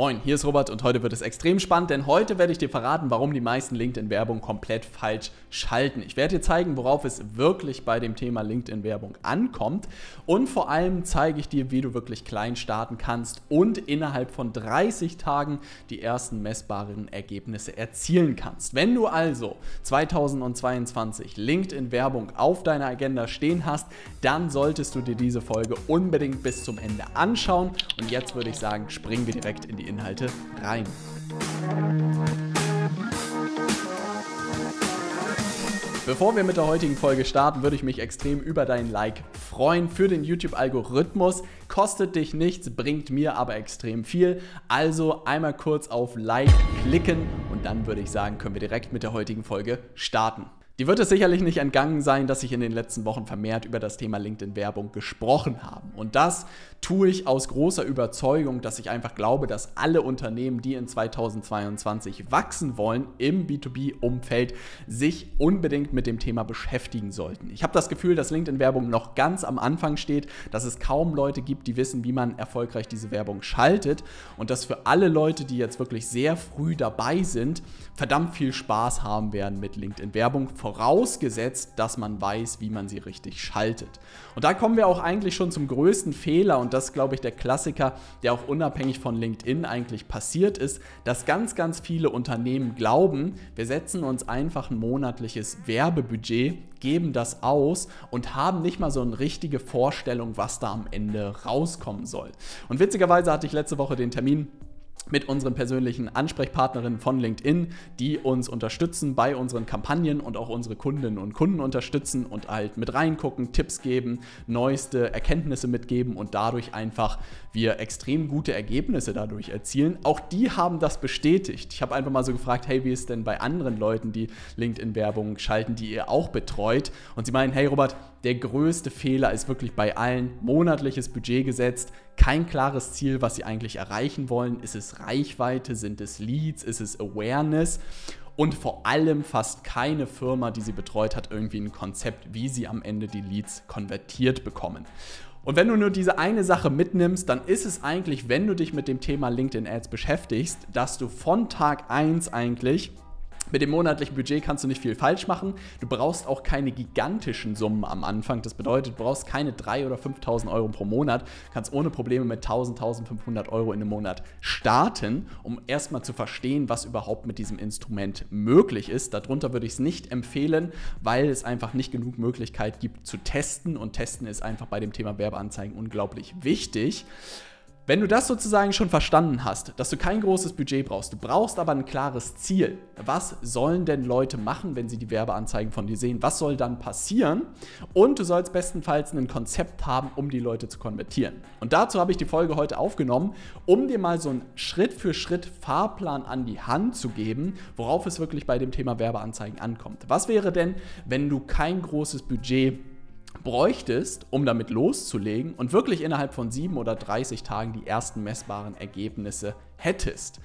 Moin, hier ist Robert und heute wird es extrem spannend, denn heute werde ich dir verraten, warum die meisten LinkedIn-Werbung komplett falsch schalten. Ich werde dir zeigen, worauf es wirklich bei dem Thema LinkedIn-Werbung ankommt und vor allem zeige ich dir, wie du wirklich klein starten kannst und innerhalb von 30 Tagen die ersten messbaren Ergebnisse erzielen kannst. Wenn du also 2022 LinkedIn-Werbung auf deiner Agenda stehen hast, dann solltest du dir diese Folge unbedingt bis zum Ende anschauen und jetzt würde ich sagen, springen wir direkt in die Inhalte rein. Bevor wir mit der heutigen Folge starten, würde ich mich extrem über dein Like freuen für den YouTube-Algorithmus. Kostet dich nichts, bringt mir aber extrem viel. Also einmal kurz auf Like klicken und dann würde ich sagen, können wir direkt mit der heutigen Folge starten. Die wird es sicherlich nicht entgangen sein, dass ich in den letzten Wochen vermehrt über das Thema LinkedIn-Werbung gesprochen habe. Und das tue ich aus großer Überzeugung, dass ich einfach glaube, dass alle Unternehmen, die in 2022 wachsen wollen im B2B-Umfeld, sich unbedingt mit dem Thema beschäftigen sollten. Ich habe das Gefühl, dass LinkedIn-Werbung noch ganz am Anfang steht, dass es kaum Leute gibt, die wissen, wie man erfolgreich diese Werbung schaltet und dass für alle Leute, die jetzt wirklich sehr früh dabei sind, verdammt viel Spaß haben werden mit LinkedIn-Werbung vorausgesetzt, dass man weiß, wie man sie richtig schaltet. Und da kommen wir auch eigentlich schon zum größten Fehler und das glaube ich der Klassiker, der auch unabhängig von LinkedIn eigentlich passiert ist, dass ganz, ganz viele Unternehmen glauben, wir setzen uns einfach ein monatliches Werbebudget, geben das aus und haben nicht mal so eine richtige Vorstellung, was da am Ende rauskommen soll. Und witzigerweise hatte ich letzte Woche den Termin mit unseren persönlichen Ansprechpartnerinnen von LinkedIn, die uns unterstützen bei unseren Kampagnen und auch unsere Kundinnen und Kunden unterstützen und halt mit reingucken, Tipps geben, neueste Erkenntnisse mitgeben und dadurch einfach wir extrem gute Ergebnisse dadurch erzielen. Auch die haben das bestätigt. Ich habe einfach mal so gefragt, hey, wie ist denn bei anderen Leuten, die LinkedIn-Werbung schalten, die ihr auch betreut? Und sie meinen, hey Robert, der größte Fehler ist wirklich bei allen monatliches Budget gesetzt, kein klares Ziel, was sie eigentlich erreichen wollen. Ist es Reichweite? Sind es Leads? Ist es Awareness? Und vor allem fast keine Firma, die sie betreut hat, irgendwie ein Konzept, wie sie am Ende die Leads konvertiert bekommen. Und wenn du nur diese eine Sache mitnimmst, dann ist es eigentlich, wenn du dich mit dem Thema LinkedIn Ads beschäftigst, dass du von Tag 1 eigentlich mit dem monatlichen Budget kannst du nicht viel falsch machen. Du brauchst auch keine gigantischen Summen am Anfang. Das bedeutet, du brauchst keine 3.000 oder 5.000 Euro pro Monat. Du kannst ohne Probleme mit 1.000, 1.500 Euro in einem Monat starten, um erstmal zu verstehen, was überhaupt mit diesem Instrument möglich ist. Darunter würde ich es nicht empfehlen, weil es einfach nicht genug Möglichkeit gibt zu testen. Und testen ist einfach bei dem Thema Werbeanzeigen unglaublich wichtig. Wenn du das sozusagen schon verstanden hast, dass du kein großes Budget brauchst, du brauchst aber ein klares Ziel. Was sollen denn Leute machen, wenn sie die Werbeanzeigen von dir sehen? Was soll dann passieren? Und du sollst bestenfalls ein Konzept haben, um die Leute zu konvertieren. Und dazu habe ich die Folge heute aufgenommen, um dir mal so einen Schritt für Schritt Fahrplan an die Hand zu geben, worauf es wirklich bei dem Thema Werbeanzeigen ankommt. Was wäre denn, wenn du kein großes Budget bräuchtest, um damit loszulegen und wirklich innerhalb von 7 oder 30 Tagen die ersten messbaren Ergebnisse hättest.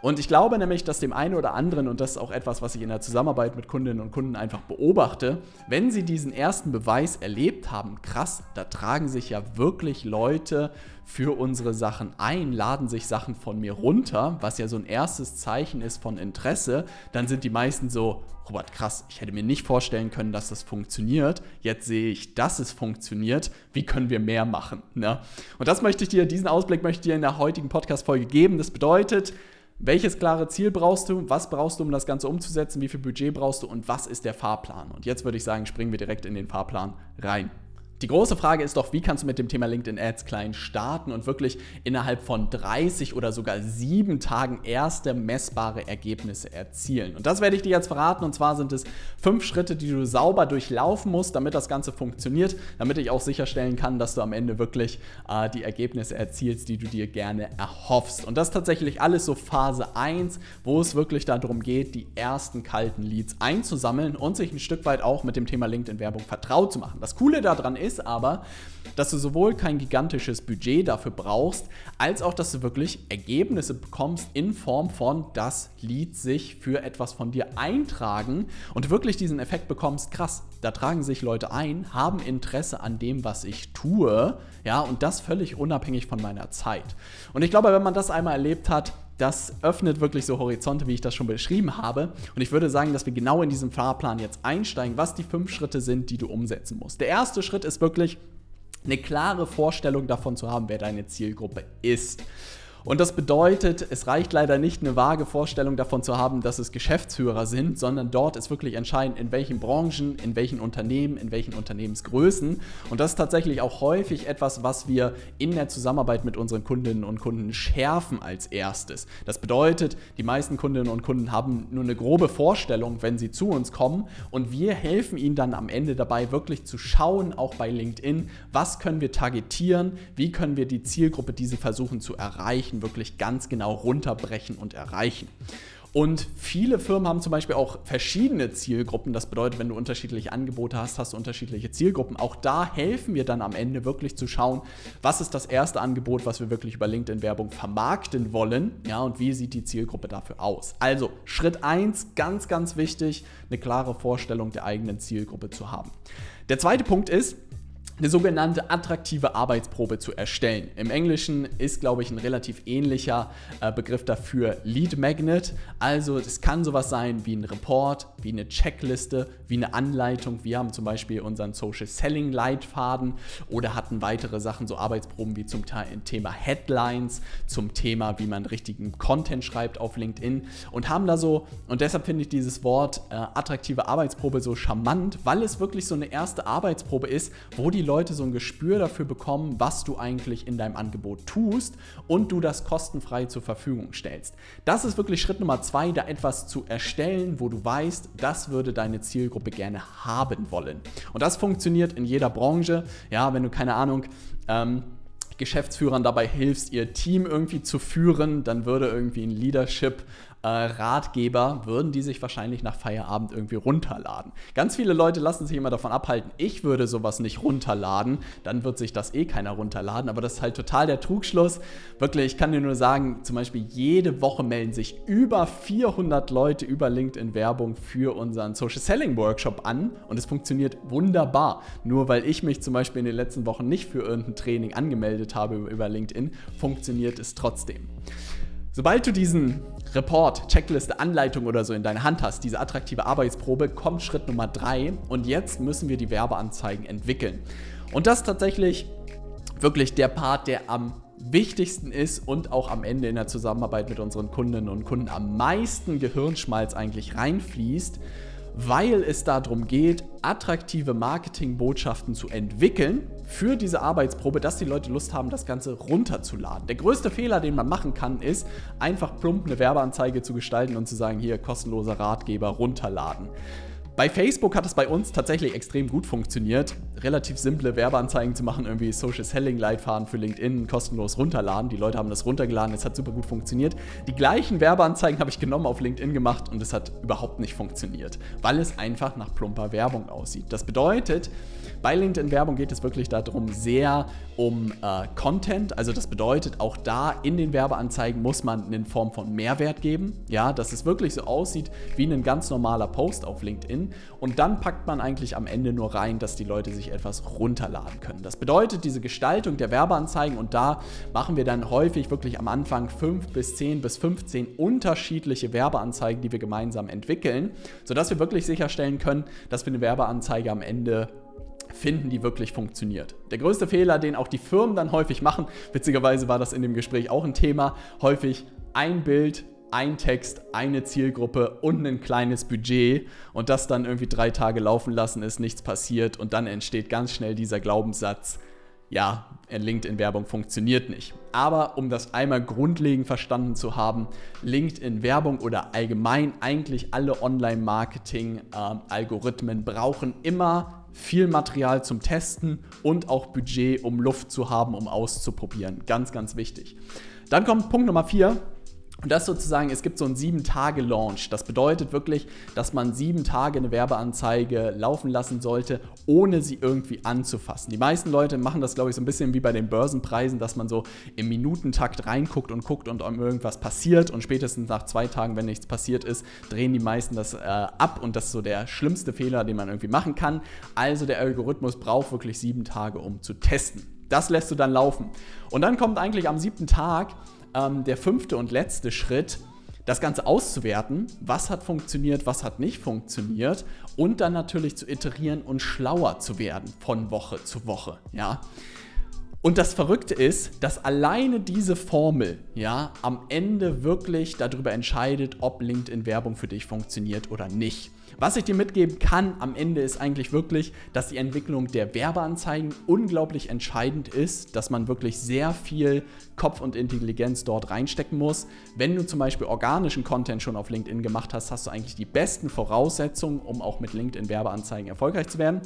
Und ich glaube nämlich, dass dem einen oder anderen, und das ist auch etwas, was ich in der Zusammenarbeit mit Kundinnen und Kunden einfach beobachte, wenn sie diesen ersten Beweis erlebt haben, krass, da tragen sich ja wirklich Leute für unsere Sachen ein, laden sich Sachen von mir runter, was ja so ein erstes Zeichen ist von Interesse, dann sind die meisten so, Robert, krass, ich hätte mir nicht vorstellen können, dass das funktioniert. Jetzt sehe ich, dass es funktioniert. Wie können wir mehr machen? Ne? Und das möchte ich dir, diesen Ausblick möchte ich dir in der heutigen Podcast-Folge geben. Das bedeutet, welches klare Ziel brauchst du? Was brauchst du, um das Ganze umzusetzen? Wie viel Budget brauchst du? Und was ist der Fahrplan? Und jetzt würde ich sagen, springen wir direkt in den Fahrplan rein. Die große Frage ist doch, wie kannst du mit dem Thema LinkedIn Ads klein starten und wirklich innerhalb von 30 oder sogar 7 Tagen erste messbare Ergebnisse erzielen? Und das werde ich dir jetzt verraten. Und zwar sind es fünf Schritte, die du sauber durchlaufen musst, damit das Ganze funktioniert, damit ich auch sicherstellen kann, dass du am Ende wirklich äh, die Ergebnisse erzielst, die du dir gerne erhoffst. Und das ist tatsächlich alles so Phase 1, wo es wirklich darum geht, die ersten kalten Leads einzusammeln und sich ein Stück weit auch mit dem Thema LinkedIn-Werbung vertraut zu machen. Das Coole daran ist, ist aber, dass du sowohl kein gigantisches Budget dafür brauchst, als auch, dass du wirklich Ergebnisse bekommst in Form von, dass Leads sich für etwas von dir eintragen und wirklich diesen Effekt bekommst, krass, da tragen sich Leute ein, haben Interesse an dem, was ich tue, ja, und das völlig unabhängig von meiner Zeit. Und ich glaube, wenn man das einmal erlebt hat, das öffnet wirklich so Horizonte, wie ich das schon beschrieben habe. Und ich würde sagen, dass wir genau in diesen Fahrplan jetzt einsteigen, was die fünf Schritte sind, die du umsetzen musst. Der erste Schritt ist wirklich, eine klare Vorstellung davon zu haben, wer deine Zielgruppe ist. Und das bedeutet, es reicht leider nicht, eine vage Vorstellung davon zu haben, dass es Geschäftsführer sind, sondern dort ist wirklich entscheidend, in welchen Branchen, in welchen Unternehmen, in welchen Unternehmensgrößen. Und das ist tatsächlich auch häufig etwas, was wir in der Zusammenarbeit mit unseren Kundinnen und Kunden schärfen als erstes. Das bedeutet, die meisten Kundinnen und Kunden haben nur eine grobe Vorstellung, wenn sie zu uns kommen. Und wir helfen ihnen dann am Ende dabei, wirklich zu schauen, auch bei LinkedIn, was können wir targetieren, wie können wir die Zielgruppe, die sie versuchen zu erreichen, Menschen wirklich ganz genau runterbrechen und erreichen. Und viele Firmen haben zum Beispiel auch verschiedene Zielgruppen. Das bedeutet, wenn du unterschiedliche Angebote hast, hast du unterschiedliche Zielgruppen. Auch da helfen wir dann am Ende wirklich zu schauen, was ist das erste Angebot, was wir wirklich über LinkedIn-Werbung vermarkten wollen. Ja, und wie sieht die Zielgruppe dafür aus? Also, Schritt 1, ganz, ganz wichtig, eine klare Vorstellung der eigenen Zielgruppe zu haben. Der zweite Punkt ist, eine sogenannte attraktive Arbeitsprobe zu erstellen. Im Englischen ist, glaube ich, ein relativ ähnlicher äh, Begriff dafür Lead Magnet. Also es kann sowas sein wie ein Report, wie eine Checkliste, wie eine Anleitung. Wir haben zum Beispiel unseren Social Selling Leitfaden oder hatten weitere Sachen, so Arbeitsproben wie zum Thema Headlines, zum Thema, wie man richtigen Content schreibt auf LinkedIn und haben da so, und deshalb finde ich dieses Wort äh, attraktive Arbeitsprobe so charmant, weil es wirklich so eine erste Arbeitsprobe ist, wo die Leute so ein Gespür dafür bekommen, was du eigentlich in deinem Angebot tust und du das kostenfrei zur Verfügung stellst. Das ist wirklich Schritt Nummer zwei, da etwas zu erstellen, wo du weißt, das würde deine Zielgruppe gerne haben wollen. Und das funktioniert in jeder Branche. Ja, wenn du keine Ahnung, ähm, Geschäftsführern dabei hilfst, ihr Team irgendwie zu führen, dann würde irgendwie ein Leadership äh, Ratgeber würden die sich wahrscheinlich nach Feierabend irgendwie runterladen. Ganz viele Leute lassen sich immer davon abhalten, ich würde sowas nicht runterladen, dann wird sich das eh keiner runterladen, aber das ist halt total der Trugschluss. Wirklich, ich kann dir nur sagen, zum Beispiel jede Woche melden sich über 400 Leute über LinkedIn Werbung für unseren Social Selling Workshop an und es funktioniert wunderbar. Nur weil ich mich zum Beispiel in den letzten Wochen nicht für irgendein Training angemeldet habe über LinkedIn, funktioniert es trotzdem. Sobald du diesen Report, Checkliste, Anleitung oder so in deiner Hand hast, diese attraktive Arbeitsprobe, kommt Schritt Nummer drei und jetzt müssen wir die Werbeanzeigen entwickeln. Und das ist tatsächlich wirklich der Part, der am wichtigsten ist und auch am Ende in der Zusammenarbeit mit unseren Kundinnen und Kunden am meisten Gehirnschmalz eigentlich reinfließt, weil es darum geht, attraktive Marketingbotschaften zu entwickeln für diese Arbeitsprobe, dass die Leute Lust haben, das Ganze runterzuladen. Der größte Fehler, den man machen kann, ist einfach plump eine Werbeanzeige zu gestalten und zu sagen, hier kostenloser Ratgeber runterladen. Bei Facebook hat es bei uns tatsächlich extrem gut funktioniert. Relativ simple Werbeanzeigen zu machen, irgendwie Social Selling Leitfaden für LinkedIn kostenlos runterladen. Die Leute haben das runtergeladen, es hat super gut funktioniert. Die gleichen Werbeanzeigen habe ich genommen auf LinkedIn gemacht und es hat überhaupt nicht funktioniert, weil es einfach nach plumper Werbung aussieht. Das bedeutet, bei LinkedIn Werbung geht es wirklich darum, sehr um äh, Content. Also das bedeutet, auch da in den Werbeanzeigen muss man in Form von Mehrwert geben. Ja, dass es wirklich so aussieht wie ein ganz normaler Post auf LinkedIn. Und dann packt man eigentlich am Ende nur rein, dass die Leute sich etwas runterladen können. Das bedeutet, diese Gestaltung der Werbeanzeigen und da machen wir dann häufig wirklich am Anfang 5 bis 10 bis 15 unterschiedliche Werbeanzeigen, die wir gemeinsam entwickeln, sodass wir wirklich sicherstellen können, dass wir eine Werbeanzeige am Ende finden, die wirklich funktioniert. Der größte Fehler, den auch die Firmen dann häufig machen, witzigerweise war das in dem Gespräch auch ein Thema, häufig ein Bild, ein Text, eine Zielgruppe und ein kleines Budget und das dann irgendwie drei Tage laufen lassen, ist nichts passiert und dann entsteht ganz schnell dieser Glaubenssatz, ja, LinkedIn-Werbung funktioniert nicht. Aber um das einmal grundlegend verstanden zu haben, LinkedIn-Werbung oder allgemein eigentlich alle Online-Marketing-Algorithmen brauchen immer viel Material zum Testen und auch Budget, um Luft zu haben, um auszuprobieren. Ganz, ganz wichtig. Dann kommt Punkt Nummer vier. Und das sozusagen, es gibt so einen sieben Tage Launch. Das bedeutet wirklich, dass man sieben Tage eine Werbeanzeige laufen lassen sollte, ohne sie irgendwie anzufassen. Die meisten Leute machen das, glaube ich, so ein bisschen wie bei den Börsenpreisen, dass man so im Minutentakt reinguckt und guckt und irgendwas passiert. Und spätestens nach zwei Tagen, wenn nichts passiert ist, drehen die meisten das äh, ab. Und das ist so der schlimmste Fehler, den man irgendwie machen kann. Also der Algorithmus braucht wirklich sieben Tage, um zu testen. Das lässt du dann laufen. Und dann kommt eigentlich am siebten Tag ähm, der fünfte und letzte Schritt, das Ganze auszuwerten, was hat funktioniert, was hat nicht funktioniert und dann natürlich zu iterieren und schlauer zu werden von Woche zu Woche, ja. Und das Verrückte ist, dass alleine diese Formel ja am Ende wirklich darüber entscheidet, ob LinkedIn Werbung für dich funktioniert oder nicht. Was ich dir mitgeben kann am Ende ist eigentlich wirklich, dass die Entwicklung der Werbeanzeigen unglaublich entscheidend ist, dass man wirklich sehr viel Kopf und Intelligenz dort reinstecken muss. Wenn du zum Beispiel organischen Content schon auf LinkedIn gemacht hast, hast du eigentlich die besten Voraussetzungen, um auch mit LinkedIn Werbeanzeigen erfolgreich zu werden.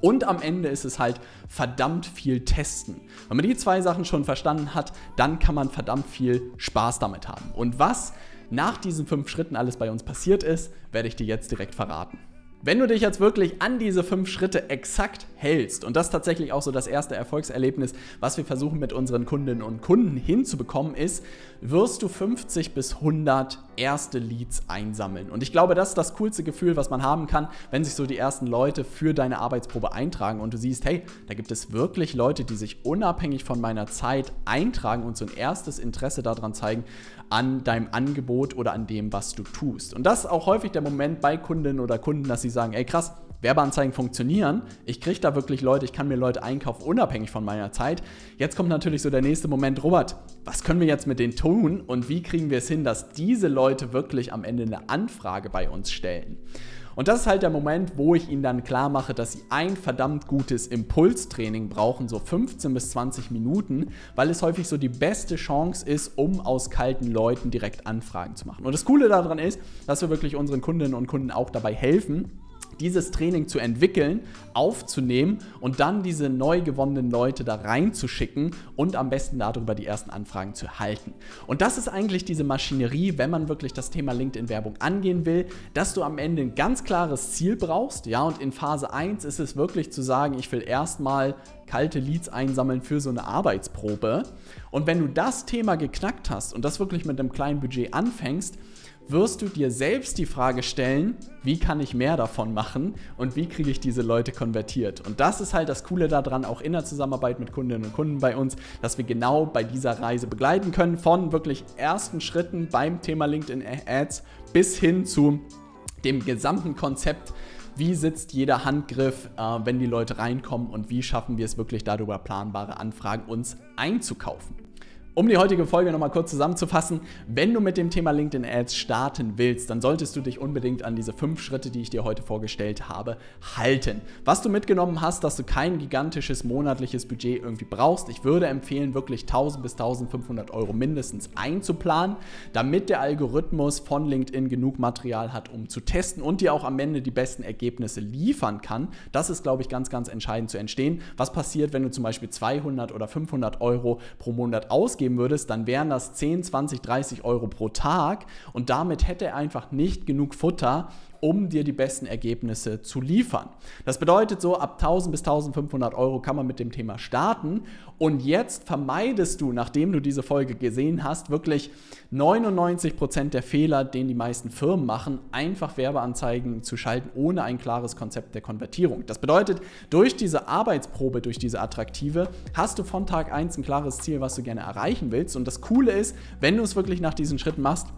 Und am Ende ist es halt verdammt viel testen. Wenn man die zwei Sachen schon verstanden hat, dann kann man verdammt viel Spaß damit haben. Und was nach diesen fünf Schritten alles bei uns passiert ist, werde ich dir jetzt direkt verraten. Wenn du dich jetzt wirklich an diese fünf Schritte exakt hältst, und das ist tatsächlich auch so das erste Erfolgserlebnis, was wir versuchen mit unseren Kundinnen und Kunden hinzubekommen, ist, wirst du 50 bis 100 erste Leads einsammeln. Und ich glaube, das ist das coolste Gefühl, was man haben kann, wenn sich so die ersten Leute für deine Arbeitsprobe eintragen und du siehst, hey, da gibt es wirklich Leute, die sich unabhängig von meiner Zeit eintragen und so ein erstes Interesse daran zeigen, an deinem Angebot oder an dem, was du tust. Und das ist auch häufig der Moment bei Kundinnen oder Kunden, dass sie sagen, ey krass, Werbeanzeigen funktionieren. Ich kriege da wirklich Leute, ich kann mir Leute einkaufen, unabhängig von meiner Zeit. Jetzt kommt natürlich so der nächste Moment, Robert, was können wir jetzt mit denen tun und wie kriegen wir es hin, dass diese Leute wirklich am Ende eine Anfrage bei uns stellen? Und das ist halt der Moment, wo ich ihnen dann klar mache, dass sie ein verdammt gutes Impulstraining brauchen, so 15 bis 20 Minuten, weil es häufig so die beste Chance ist, um aus kalten Leuten direkt Anfragen zu machen. Und das Coole daran ist, dass wir wirklich unseren Kundinnen und Kunden auch dabei helfen, dieses Training zu entwickeln, aufzunehmen und dann diese neu gewonnenen Leute da reinzuschicken und am besten darüber die ersten Anfragen zu halten. Und das ist eigentlich diese Maschinerie, wenn man wirklich das Thema LinkedIn-Werbung angehen will, dass du am Ende ein ganz klares Ziel brauchst. Ja, und in Phase 1 ist es wirklich zu sagen, ich will erstmal kalte Leads einsammeln für so eine Arbeitsprobe. Und wenn du das Thema geknackt hast und das wirklich mit einem kleinen Budget anfängst, wirst du dir selbst die Frage stellen, wie kann ich mehr davon machen und wie kriege ich diese Leute konvertiert. Und das ist halt das Coole daran, auch in der Zusammenarbeit mit Kundinnen und Kunden bei uns, dass wir genau bei dieser Reise begleiten können, von wirklich ersten Schritten beim Thema LinkedIn Ads bis hin zu dem gesamten Konzept, wie sitzt jeder Handgriff, äh, wenn die Leute reinkommen und wie schaffen wir es wirklich darüber planbare Anfragen uns einzukaufen. Um die heutige Folge nochmal kurz zusammenzufassen, wenn du mit dem Thema LinkedIn Ads starten willst, dann solltest du dich unbedingt an diese fünf Schritte, die ich dir heute vorgestellt habe, halten. Was du mitgenommen hast, dass du kein gigantisches monatliches Budget irgendwie brauchst, ich würde empfehlen, wirklich 1000 bis 1500 Euro mindestens einzuplanen, damit der Algorithmus von LinkedIn genug Material hat, um zu testen und dir auch am Ende die besten Ergebnisse liefern kann. Das ist, glaube ich, ganz, ganz entscheidend zu entstehen. Was passiert, wenn du zum Beispiel 200 oder 500 Euro pro Monat ausgibst? Ausgeben würdest, dann wären das 10, 20, 30 Euro pro Tag. Und damit hätte er einfach nicht genug Futter, um dir die besten Ergebnisse zu liefern. Das bedeutet so, ab 1000 bis 1500 Euro kann man mit dem Thema starten. Und jetzt vermeidest du, nachdem du diese Folge gesehen hast, wirklich 99 Prozent der Fehler, den die meisten Firmen machen, einfach Werbeanzeigen zu schalten, ohne ein klares Konzept der Konvertierung. Das bedeutet, durch diese Arbeitsprobe, durch diese attraktive, hast du von Tag 1 ein klares Ziel, was du gerne erreichen willst. Und das Coole ist, wenn du es wirklich nach diesen Schritten machst,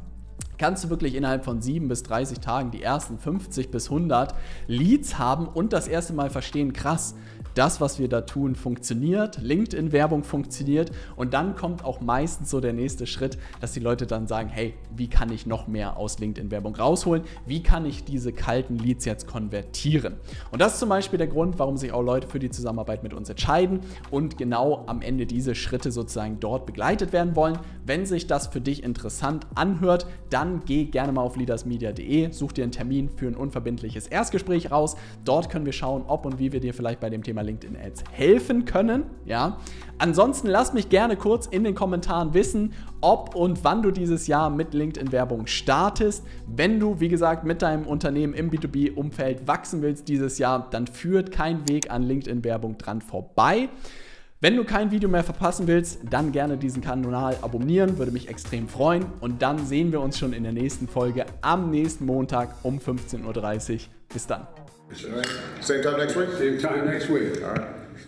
kannst du wirklich innerhalb von 7 bis 30 Tagen die ersten 50 bis 100 Leads haben und das erste Mal verstehen, krass, das, was wir da tun, funktioniert, LinkedIn-Werbung funktioniert und dann kommt auch meistens so der nächste Schritt, dass die Leute dann sagen, hey, wie kann ich noch mehr aus LinkedIn-Werbung rausholen? Wie kann ich diese kalten Leads jetzt konvertieren? Und das ist zum Beispiel der Grund, warum sich auch Leute für die Zusammenarbeit mit uns entscheiden und genau am Ende diese Schritte sozusagen dort begleitet werden wollen. Wenn sich das für dich interessant anhört, dann geh gerne mal auf leadersmedia.de, such dir einen Termin für ein unverbindliches Erstgespräch raus. Dort können wir schauen, ob und wie wir dir vielleicht bei dem Thema LinkedIn Ads helfen können. Ja. Ansonsten lass mich gerne kurz in den Kommentaren wissen, ob und wann du dieses Jahr mit LinkedIn-Werbung startest. Wenn du, wie gesagt, mit deinem Unternehmen im B2B-Umfeld wachsen willst dieses Jahr, dann führt kein Weg an LinkedIn-Werbung dran vorbei. Wenn du kein Video mehr verpassen willst, dann gerne diesen Kanal abonnieren, würde mich extrem freuen. Und dann sehen wir uns schon in der nächsten Folge am nächsten Montag um 15.30 Uhr. Bis dann. Same time next week? Same time next week. All right.